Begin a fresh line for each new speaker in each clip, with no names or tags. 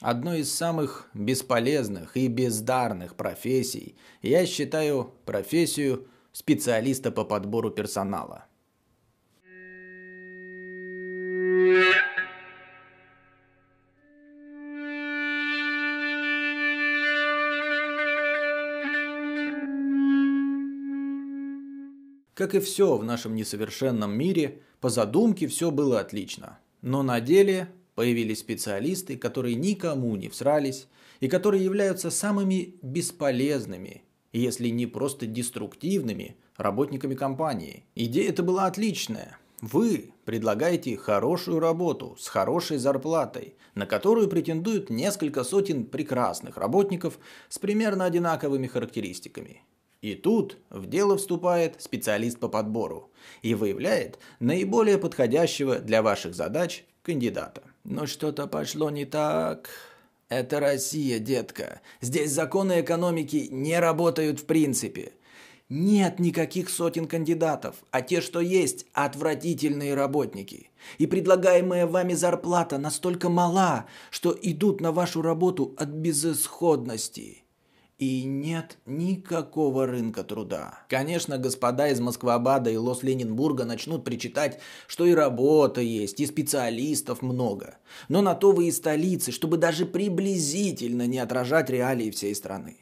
Одной из самых бесполезных и бездарных профессий я считаю профессию специалиста по подбору персонала. Как и все в нашем несовершенном мире, по задумке все было отлично. Но на деле появились специалисты, которые никому не всрались и которые являются самыми бесполезными, если не просто деструктивными, работниками компании. Идея это была отличная. Вы предлагаете хорошую работу с хорошей зарплатой, на которую претендуют несколько сотен прекрасных работников с примерно одинаковыми характеристиками. И тут в дело вступает специалист по подбору и выявляет наиболее подходящего для ваших задач кандидата. Но что-то пошло не так. Это Россия, детка. Здесь законы экономики не работают в принципе. Нет никаких сотен кандидатов, а те, что есть, отвратительные работники. И предлагаемая вами зарплата настолько мала, что идут на вашу работу от безысходности и нет никакого рынка труда. Конечно, господа из Москвабада и Лос-Ленинбурга начнут причитать, что и работа есть, и специалистов много. Но на то вы и столицы, чтобы даже приблизительно не отражать реалии всей страны.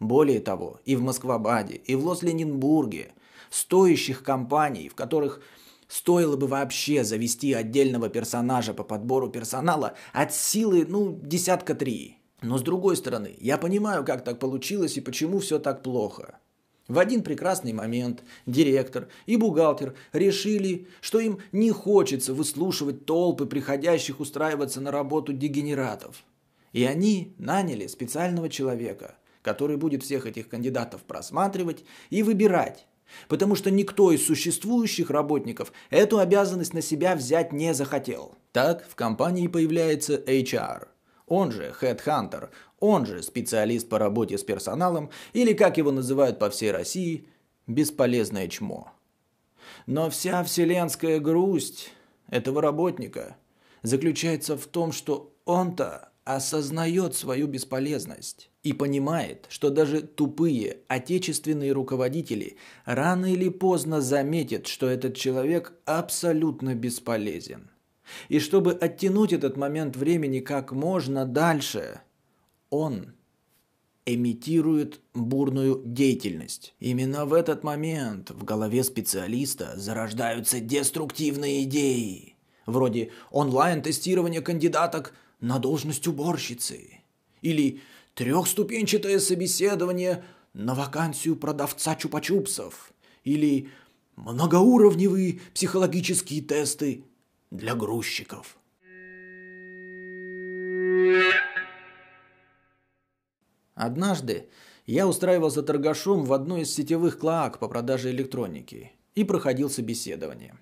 Более того, и в Москвабаде, и в Лос-Ленинбурге стоящих компаний, в которых стоило бы вообще завести отдельного персонажа по подбору персонала от силы, ну, десятка три – но с другой стороны, я понимаю, как так получилось и почему все так плохо. В один прекрасный момент директор и бухгалтер решили, что им не хочется выслушивать толпы приходящих устраиваться на работу дегенератов. И они наняли специального человека, который будет всех этих кандидатов просматривать и выбирать, потому что никто из существующих работников эту обязанность на себя взять не захотел. Так в компании появляется HR – он же Headhunter, он же специалист по работе с персоналом, или как его называют по всей России, бесполезное чмо. Но вся вселенская грусть этого работника заключается в том, что он-то осознает свою бесполезность и понимает, что даже тупые отечественные руководители рано или поздно заметят, что этот человек абсолютно бесполезен. И чтобы оттянуть этот момент времени как можно дальше, он имитирует бурную деятельность. Именно в этот момент в голове специалиста зарождаются деструктивные идеи, вроде онлайн-тестирования кандидаток на должность уборщицы или трехступенчатое собеседование на вакансию продавца чупа-чупсов или многоуровневые психологические тесты для грузчиков. Однажды я устраивался торгашом в одной из сетевых клоак по продаже электроники и проходил собеседование.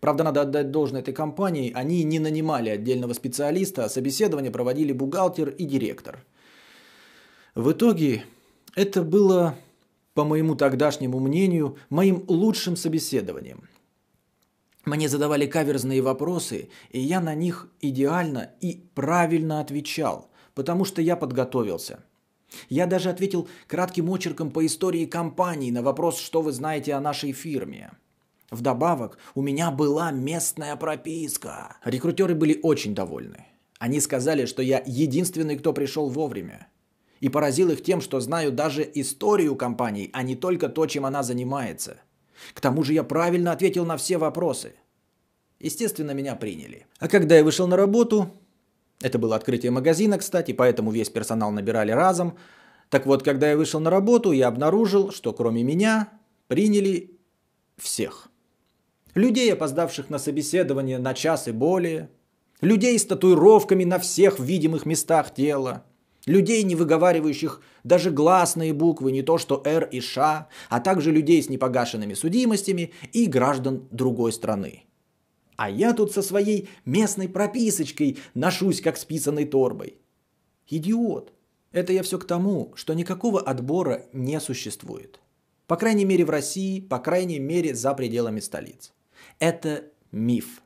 Правда, надо отдать должное этой компании, они не нанимали отдельного специалиста, а собеседование проводили бухгалтер и директор. В итоге это было, по моему тогдашнему мнению, моим лучшим собеседованием – мне задавали каверзные вопросы, и я на них идеально и правильно отвечал, потому что я подготовился. Я даже ответил кратким очерком по истории компании на вопрос, что вы знаете о нашей фирме. Вдобавок, у меня была местная прописка. Рекрутеры были очень довольны. Они сказали, что я единственный, кто пришел вовремя. И поразил их тем, что знаю даже историю компании, а не только то, чем она занимается – к тому же я правильно ответил на все вопросы. Естественно, меня приняли. А когда я вышел на работу, это было открытие магазина, кстати, поэтому весь персонал набирали разом. Так вот, когда я вышел на работу, я обнаружил, что кроме меня приняли всех. Людей, опоздавших на собеседование на час и более. Людей с татуировками на всех видимых местах тела. Людей, не выговаривающих даже гласные буквы, не то что «Р» и «Ш», а также людей с непогашенными судимостями и граждан другой страны. А я тут со своей местной прописочкой ношусь, как с торбой. Идиот. Это я все к тому, что никакого отбора не существует. По крайней мере в России, по крайней мере за пределами столиц. Это миф.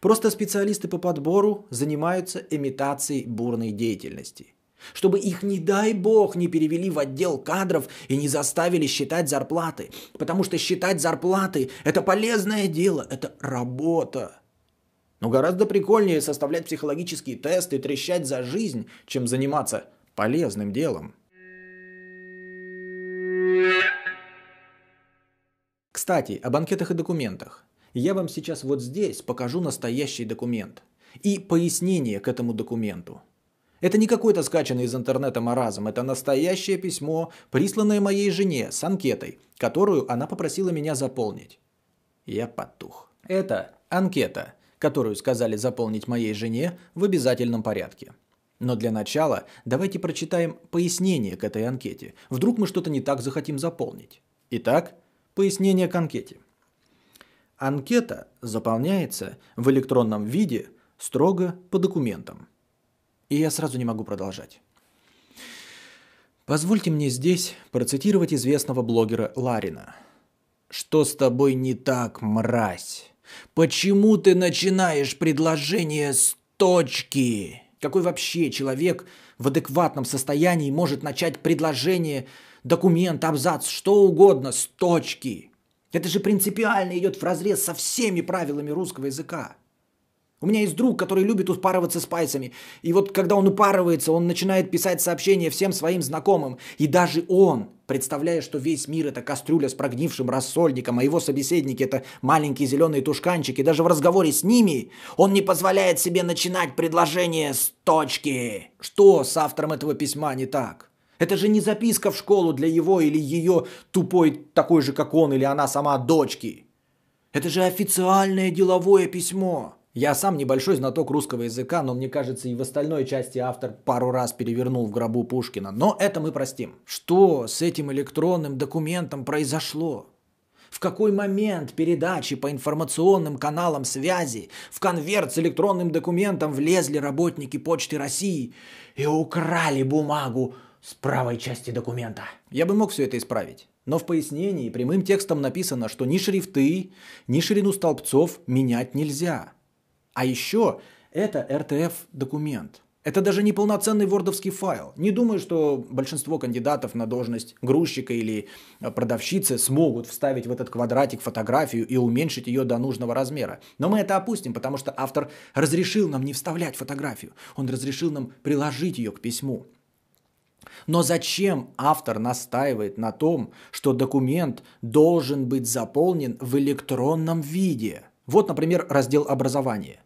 Просто специалисты по подбору занимаются имитацией бурной деятельности. Чтобы их, не дай бог, не перевели в отдел кадров и не заставили считать зарплаты. Потому что считать зарплаты – это полезное дело, это работа. Но гораздо прикольнее составлять психологические тесты и трещать за жизнь, чем заниматься полезным делом. Кстати, о банкетах и документах. Я вам сейчас вот здесь покажу настоящий документ и пояснение к этому документу. Это не какой-то скачанный из интернета маразм, это настоящее письмо, присланное моей жене с анкетой, которую она попросила меня заполнить. Я потух. Это анкета, которую сказали заполнить моей жене в обязательном порядке. Но для начала давайте прочитаем пояснение к этой анкете. Вдруг мы что-то не так захотим заполнить. Итак, Пояснение к анкете. Анкета заполняется в электронном виде строго по документам. И я сразу не могу продолжать. Позвольте мне здесь процитировать известного блогера Ларина. «Что с тобой не так, мразь? Почему ты начинаешь предложение с точки?» Какой вообще человек в адекватном состоянии может начать предложение документ, абзац, что угодно с точки. Это же принципиально идет в разрез со всеми правилами русского языка. У меня есть друг, который любит упарываться спайсами. И вот когда он упарывается, он начинает писать сообщения всем своим знакомым. И даже он, представляя, что весь мир это кастрюля с прогнившим рассольником, а его собеседники это маленькие зеленые тушканчики, даже в разговоре с ними он не позволяет себе начинать предложение с точки. Что с автором этого письма не так? Это же не записка в школу для его или ее тупой такой же, как он или она сама дочки. Это же официальное деловое письмо. Я сам небольшой знаток русского языка, но мне кажется, и в остальной части автор пару раз перевернул в гробу Пушкина. Но это мы простим. Что с этим электронным документом произошло? В какой момент передачи по информационным каналам связи в конверт с электронным документом влезли работники Почты России и украли бумагу с правой части документа. Я бы мог все это исправить. Но в пояснении прямым текстом написано, что ни шрифты, ни ширину столбцов менять нельзя. А еще это RTF-документ. Это даже не полноценный вордовский файл. Не думаю, что большинство кандидатов на должность грузчика или продавщицы смогут вставить в этот квадратик фотографию и уменьшить ее до нужного размера. Но мы это опустим, потому что автор разрешил нам не вставлять фотографию. Он разрешил нам приложить ее к письму. Но зачем автор настаивает на том, что документ должен быть заполнен в электронном виде? Вот, например, раздел «Образование».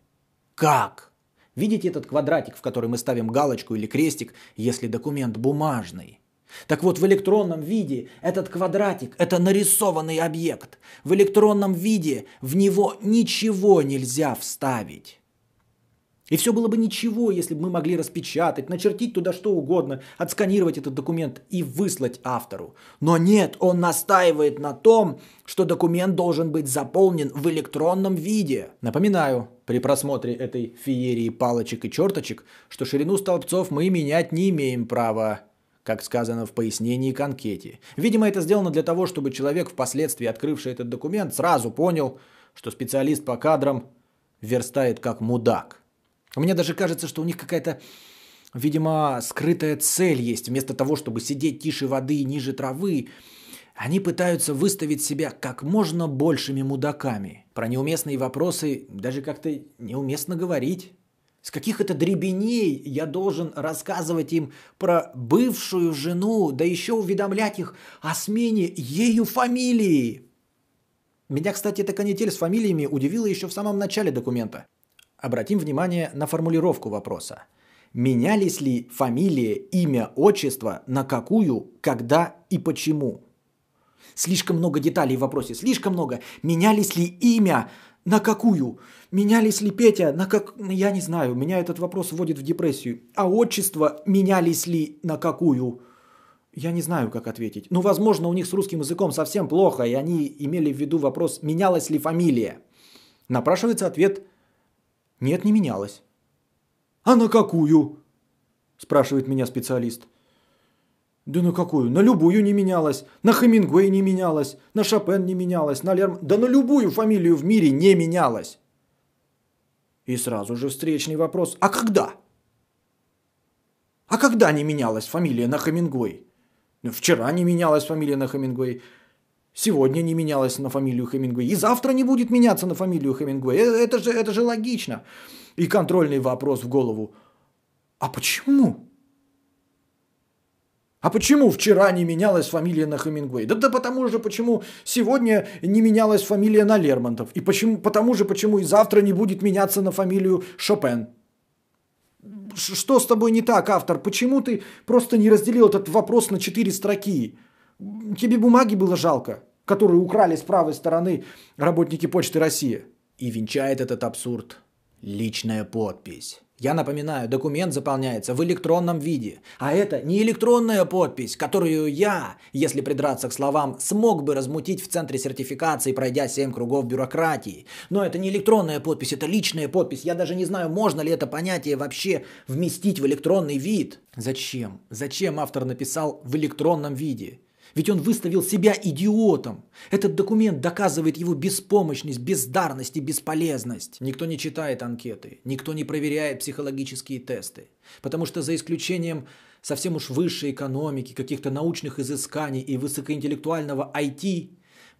Как? Видите этот квадратик, в который мы ставим галочку или крестик, если документ бумажный? Так вот, в электронном виде этот квадратик – это нарисованный объект. В электронном виде в него ничего нельзя вставить. И все было бы ничего, если бы мы могли распечатать, начертить туда что угодно, отсканировать этот документ и выслать автору. Но нет, он настаивает на том, что документ должен быть заполнен в электронном виде. Напоминаю, при просмотре этой феерии палочек и черточек, что ширину столбцов мы менять не имеем права как сказано в пояснении к анкете. Видимо, это сделано для того, чтобы человек, впоследствии открывший этот документ, сразу понял, что специалист по кадрам верстает как мудак. Мне даже кажется, что у них какая-то, видимо, скрытая цель есть. Вместо того, чтобы сидеть тише воды и ниже травы, они пытаются выставить себя как можно большими мудаками. Про неуместные вопросы даже как-то неуместно говорить. С каких это дребеней я должен рассказывать им про бывшую жену, да еще уведомлять их о смене ею фамилии? Меня, кстати, эта канитель с фамилиями удивила еще в самом начале документа. Обратим внимание на формулировку вопроса. Менялись ли фамилия, имя, отчество, на какую, когда и почему? Слишком много деталей в вопросе, слишком много. Менялись ли имя, на какую? Менялись ли Петя, на как... Я не знаю, меня этот вопрос вводит в депрессию. А отчество менялись ли на какую? Я не знаю, как ответить. Ну, возможно, у них с русским языком совсем плохо, и они имели в виду вопрос, менялась ли фамилия. Напрашивается ответ нет, не менялось. А на какую? Спрашивает меня специалист. Да на какую? На любую не менялось. На Хемингуэй не менялось. На Шопен не менялось. На Лерм... Да на любую фамилию в мире не менялось. И сразу же встречный вопрос. А когда? А когда не менялась фамилия на Хемингуэй? Ну, вчера не менялась фамилия на Хемингуэй. Сегодня не менялась на фамилию Хемингуэй. И завтра не будет меняться на фамилию Хемингуэй. Э, это же, это же логично. И контрольный вопрос в голову. А почему? А почему вчера не менялась фамилия на Хемингуэй? Да, да потому же, почему сегодня не менялась фамилия на Лермонтов. И почему, потому же, почему и завтра не будет меняться на фамилию Шопен. Что с тобой не так, автор? Почему ты просто не разделил этот вопрос на четыре строки? Тебе бумаги было жалко, которые украли с правой стороны работники Почты России. И венчает этот абсурд личная подпись. Я напоминаю, документ заполняется в электронном виде. А это не электронная подпись, которую я, если придраться к словам, смог бы размутить в центре сертификации, пройдя 7 кругов бюрократии. Но это не электронная подпись, это личная подпись. Я даже не знаю, можно ли это понятие вообще вместить в электронный вид. Зачем? Зачем автор написал в электронном виде? Ведь он выставил себя идиотом. Этот документ доказывает его беспомощность, бездарность и бесполезность. Никто не читает анкеты, никто не проверяет психологические тесты. Потому что за исключением совсем уж высшей экономики, каких-то научных изысканий и высокоинтеллектуального IT,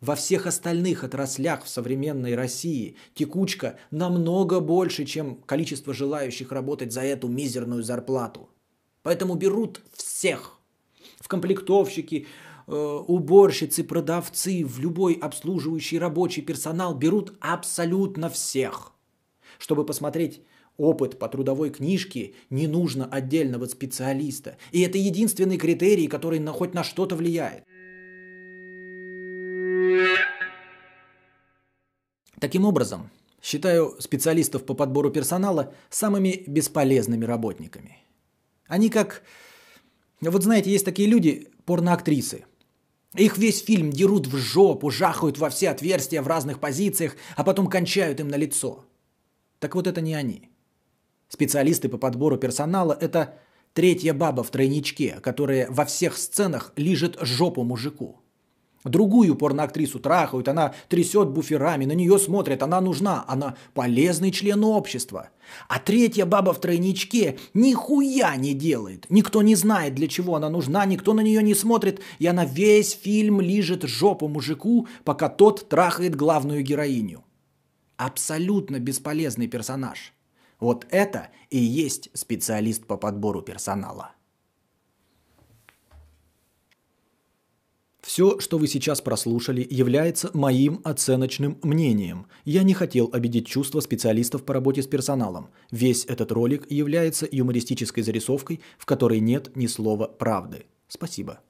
во всех остальных отраслях в современной России текучка намного больше, чем количество желающих работать за эту мизерную зарплату. Поэтому берут всех. В комплектовщики, уборщицы, продавцы, в любой обслуживающий рабочий персонал берут абсолютно всех. Чтобы посмотреть опыт по трудовой книжке, не нужно отдельного специалиста. И это единственный критерий, который на, хоть на что-то влияет. Таким образом, считаю специалистов по подбору персонала самыми бесполезными работниками. Они как... Вот знаете, есть такие люди, порноактрисы – их весь фильм дерут в жопу, жахают во все отверстия в разных позициях, а потом кончают им на лицо. Так вот это не они. Специалисты по подбору персонала – это третья баба в тройничке, которая во всех сценах лижет жопу мужику. Другую порноактрису трахают, она трясет буферами, на нее смотрят, она нужна, она полезный член общества. А третья баба в тройничке нихуя не делает. Никто не знает, для чего она нужна, никто на нее не смотрит, и она весь фильм лижет жопу мужику, пока тот трахает главную героиню. Абсолютно бесполезный персонаж. Вот это и есть специалист по подбору персонала. Все, что вы сейчас прослушали, является моим оценочным мнением. Я не хотел обидеть чувства специалистов по работе с персоналом. Весь этот ролик является юмористической зарисовкой, в которой нет ни слова правды. Спасибо.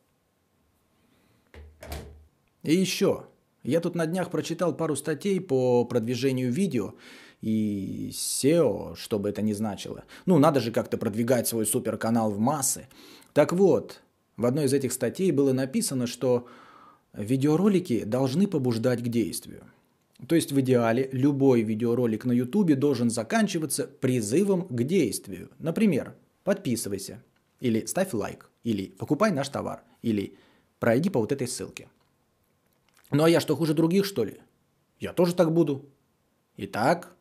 И еще. Я тут на днях прочитал пару статей по продвижению видео и SEO, что бы это ни значило. Ну, надо же как-то продвигать свой суперканал в массы. Так вот, в одной из этих статей было написано, что видеоролики должны побуждать к действию. То есть в идеале любой видеоролик на YouTube должен заканчиваться призывом к действию. Например, подписывайся, или ставь лайк, или покупай наш товар, или пройди по вот этой ссылке. Ну а я что, хуже других, что ли? Я тоже так буду. Итак,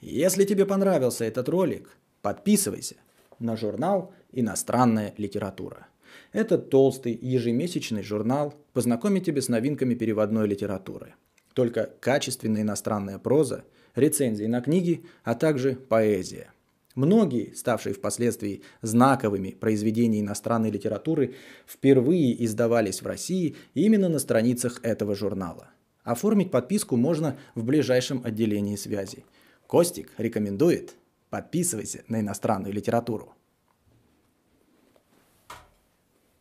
если тебе понравился этот ролик, подписывайся на журнал «Иностранная литература». Этот толстый ежемесячный журнал познакомит тебя с новинками переводной литературы. Только качественная иностранная проза, рецензии на книги, а также поэзия. Многие, ставшие впоследствии знаковыми произведения иностранной литературы, впервые издавались в России именно на страницах этого журнала. Оформить подписку можно в ближайшем отделении связи. Костик рекомендует. Подписывайся на иностранную литературу.